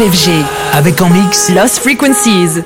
FG. Avec en mix Lost Frequencies.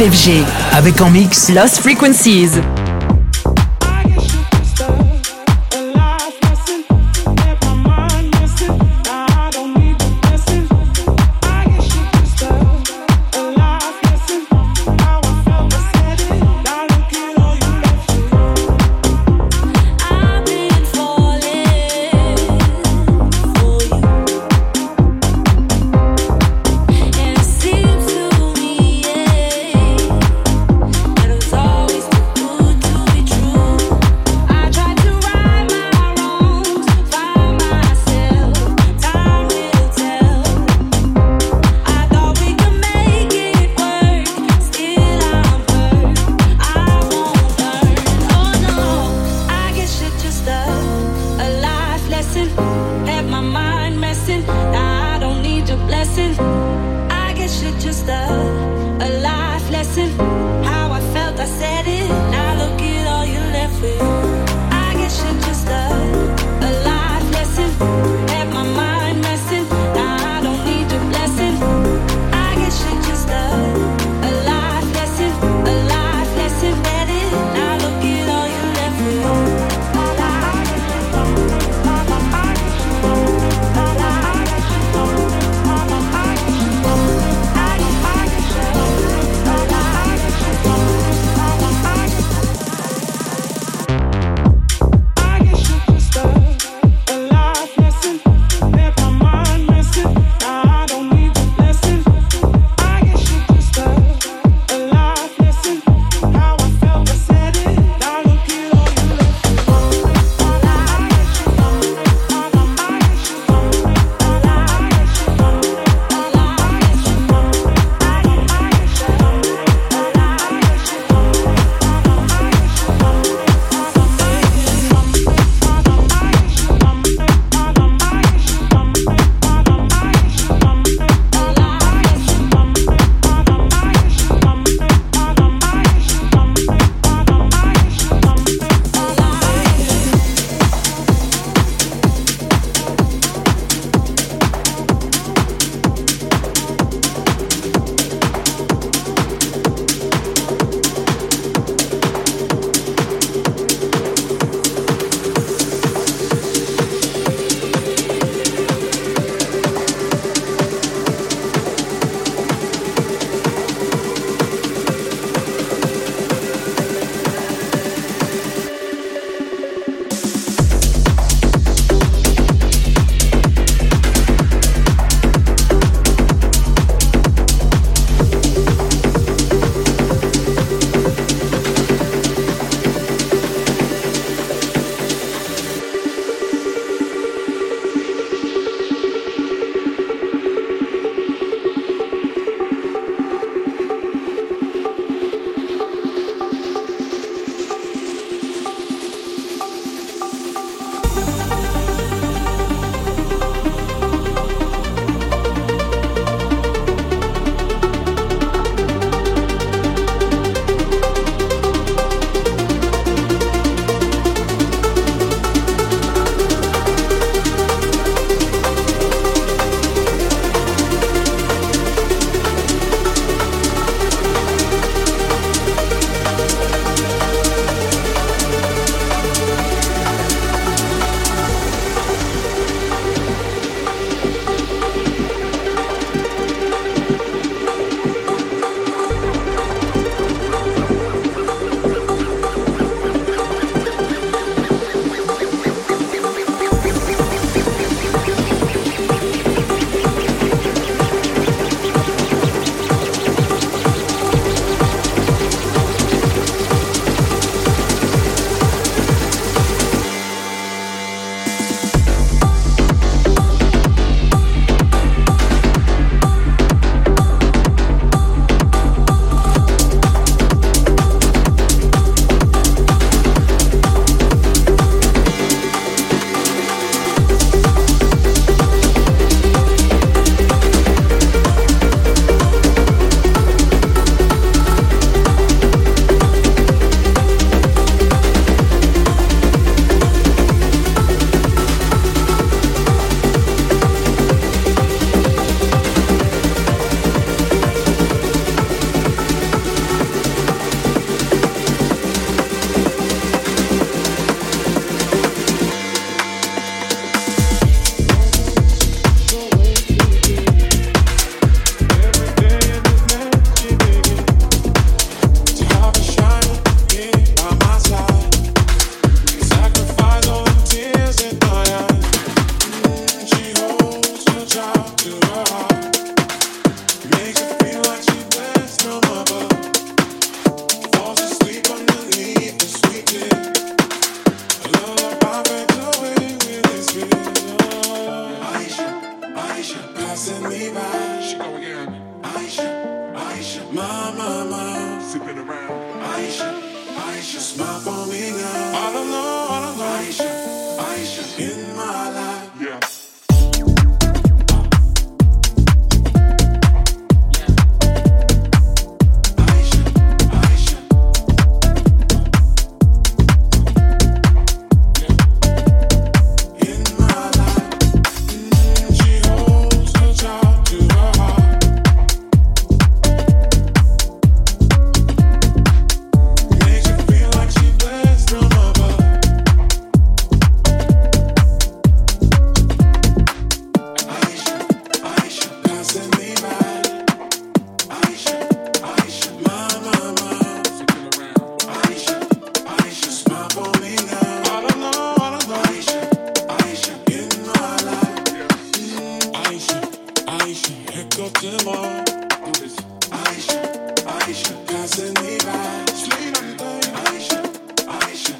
FG. Avec en mix Lost Frequencies.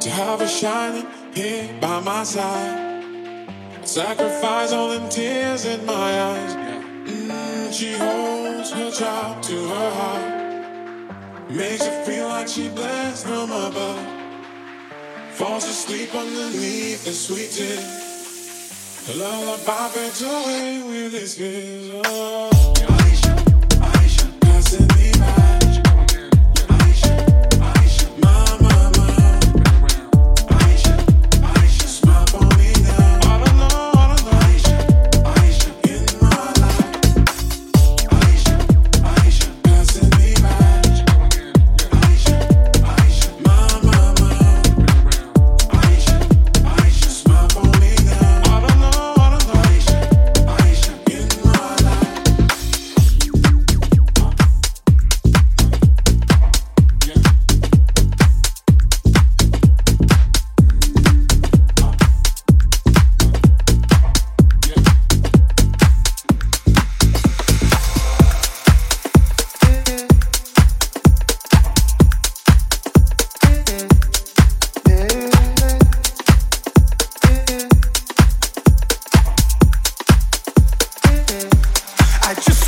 To have a shining here by my side. Sacrifice all them tears in my eyes. Mm, she holds her child to her heart. Makes it feel like she blessed from above. Falls asleep underneath the sweet love A lullaby fades away with this kiss. Oh.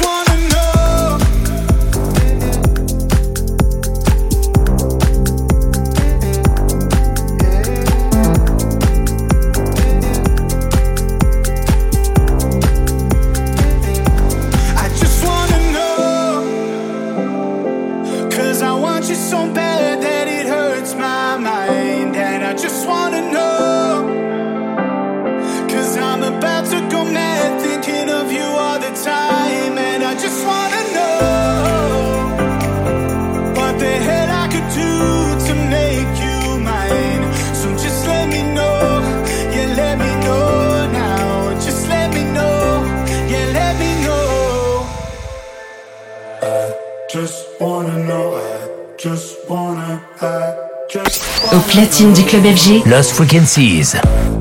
wanna Club FG. Lost Frequencies.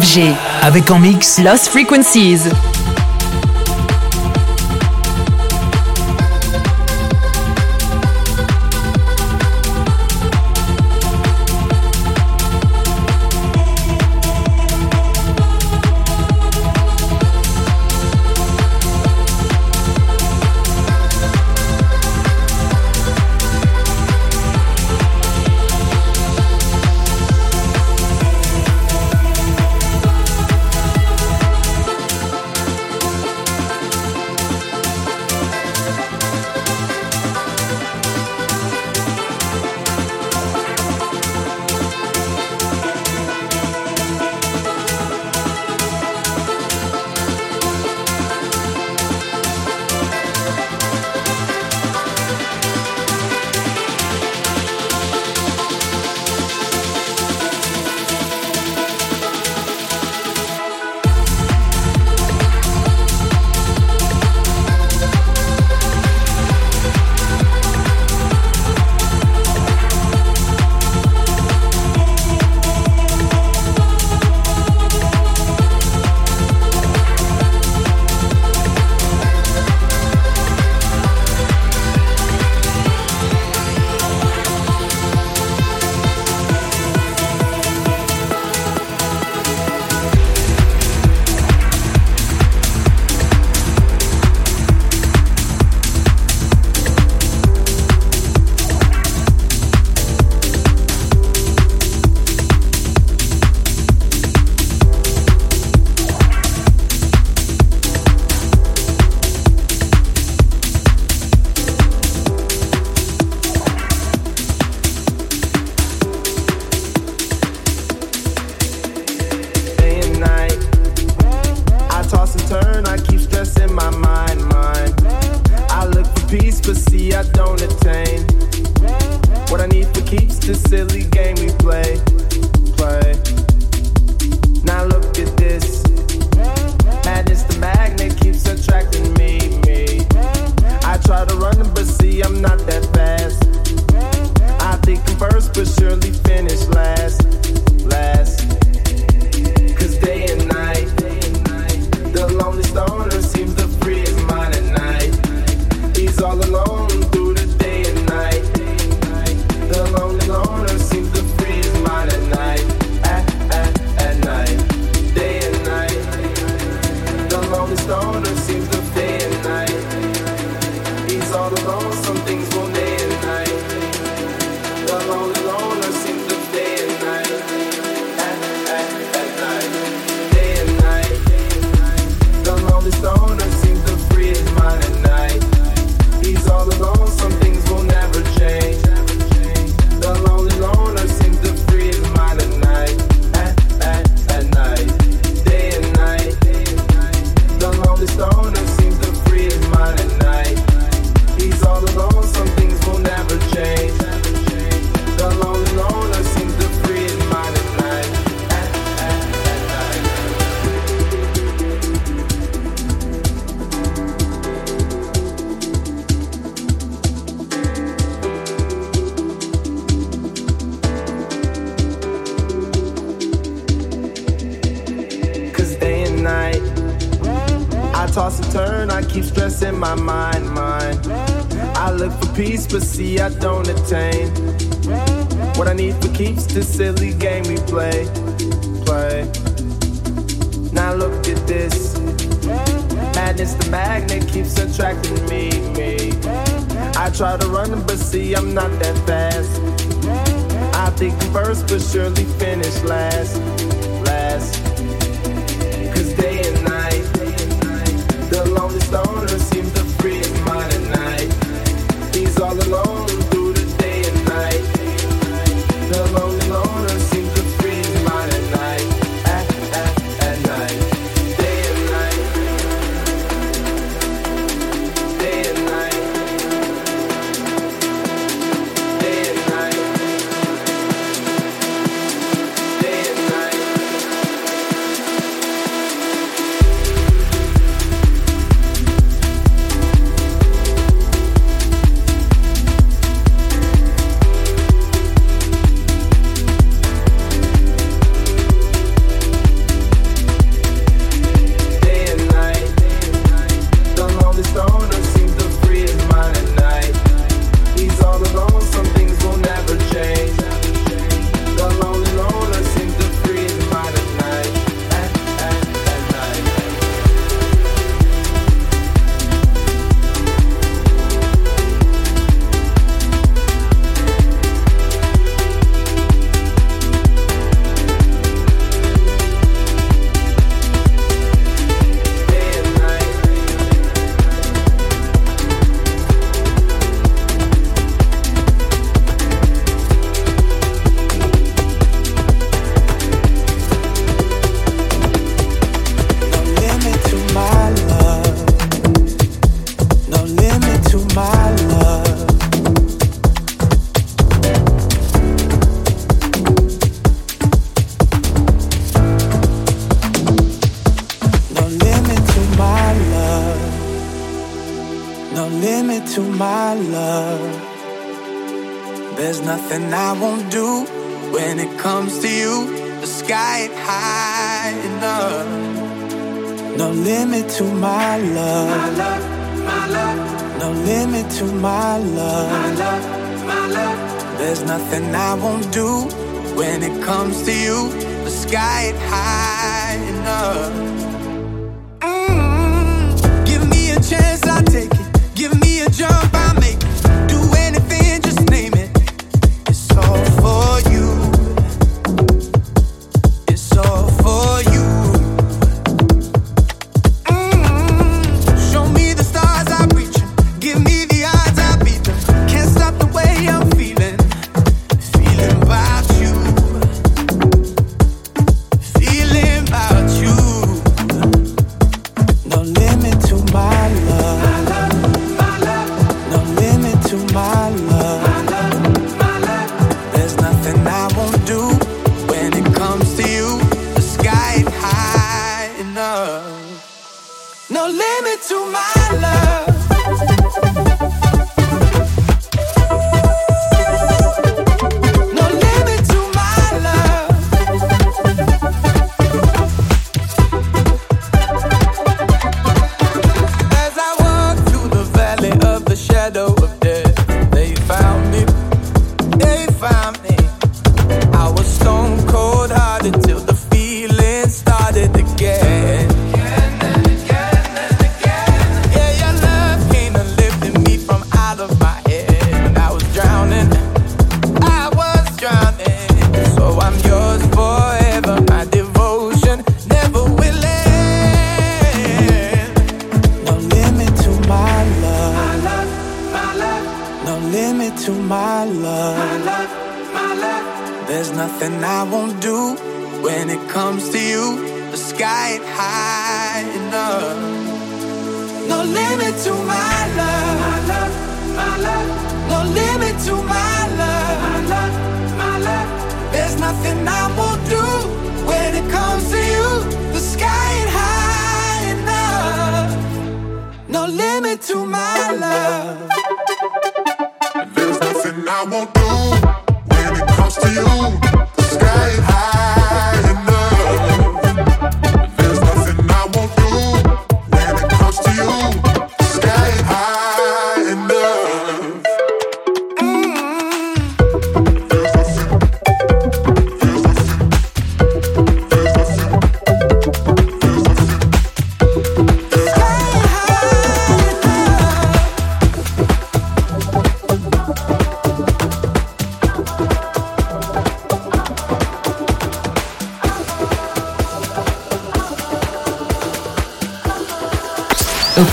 FG. Avec en mix Lost Frequencies.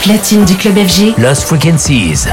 Platine du club FG, Lost Frequencies.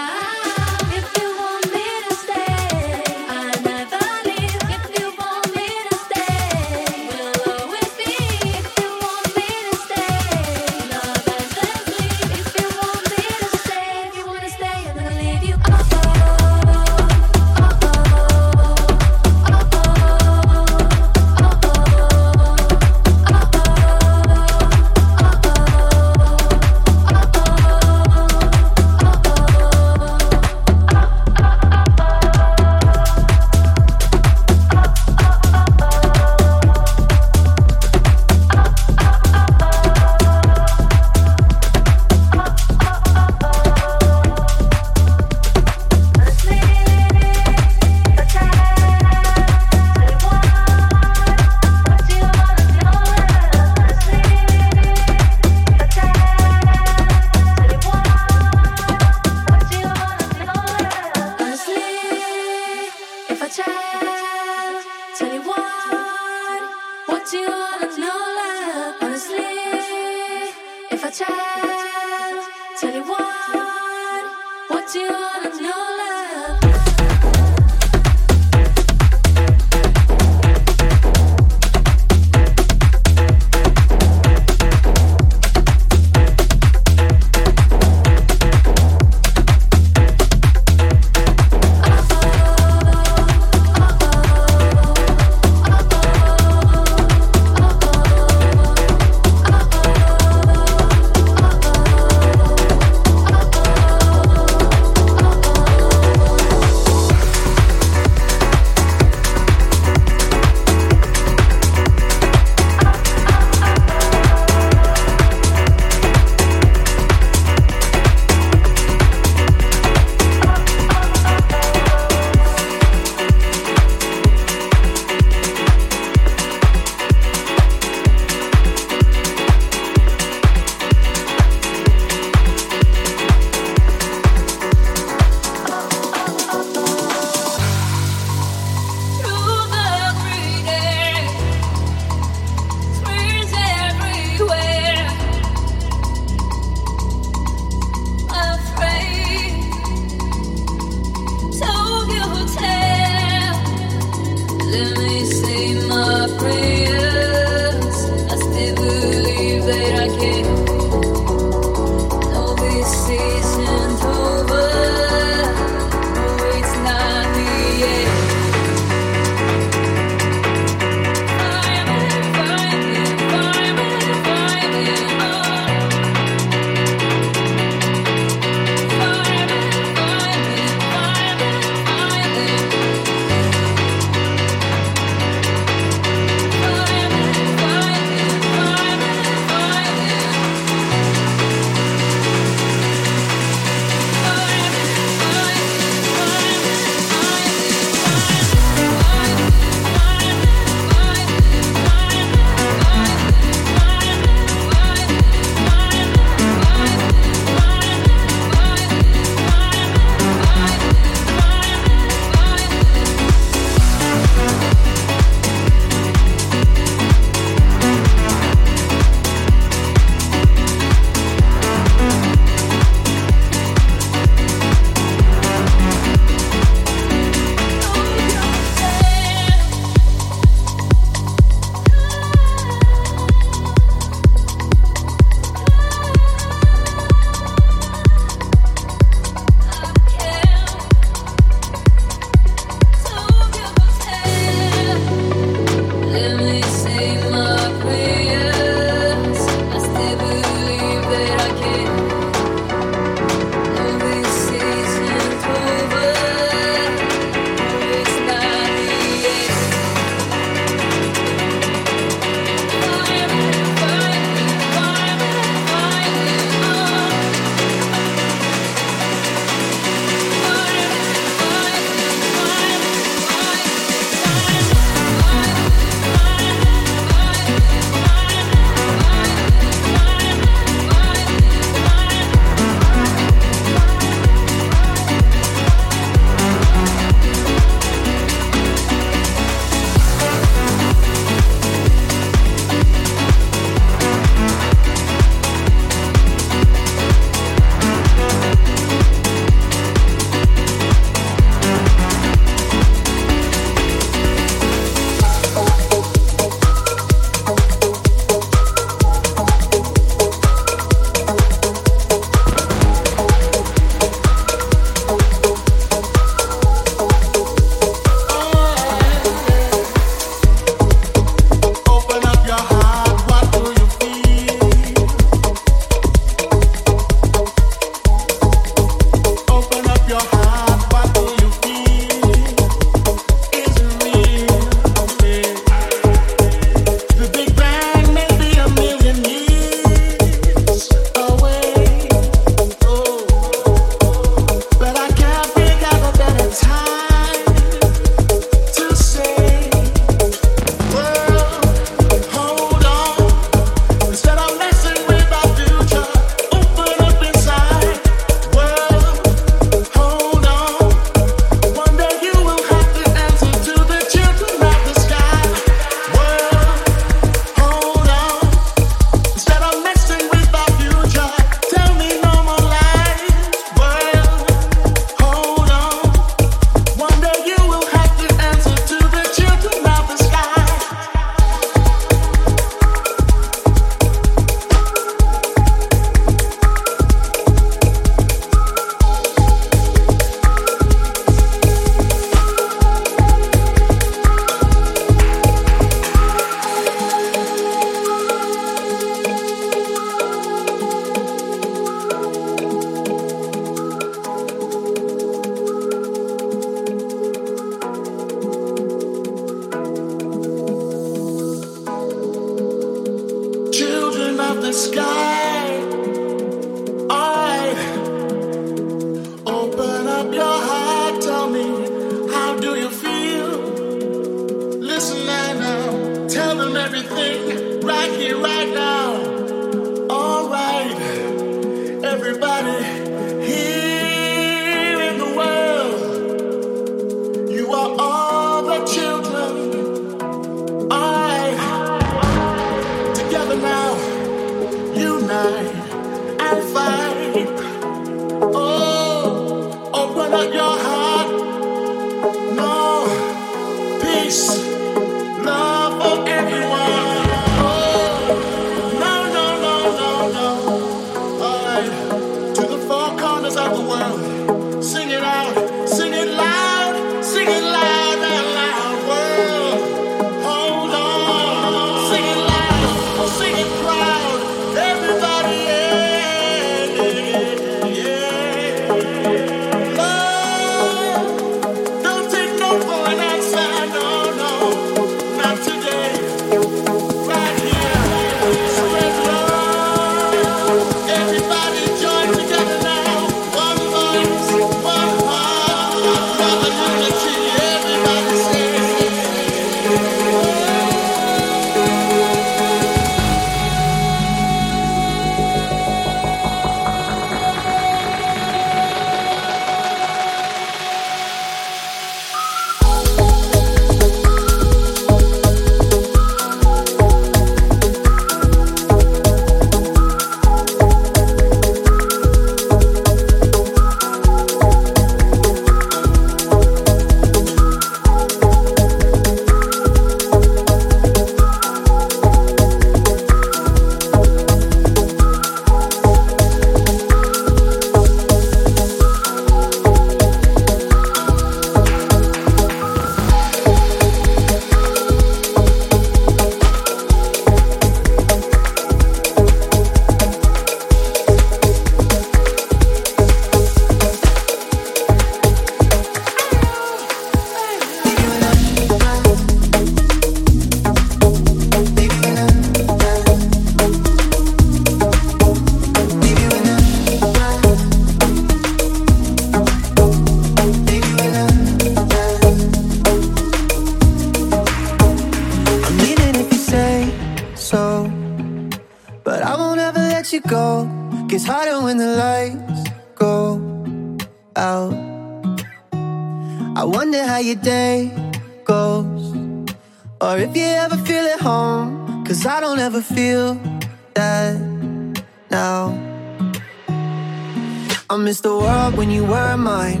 world when you were mine.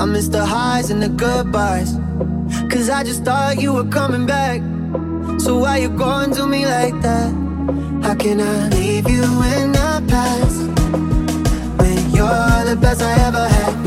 I miss the highs and the goodbyes. Cause I just thought you were coming back. So why you going to me like that? How can I leave you in the past? When you're the best I ever had.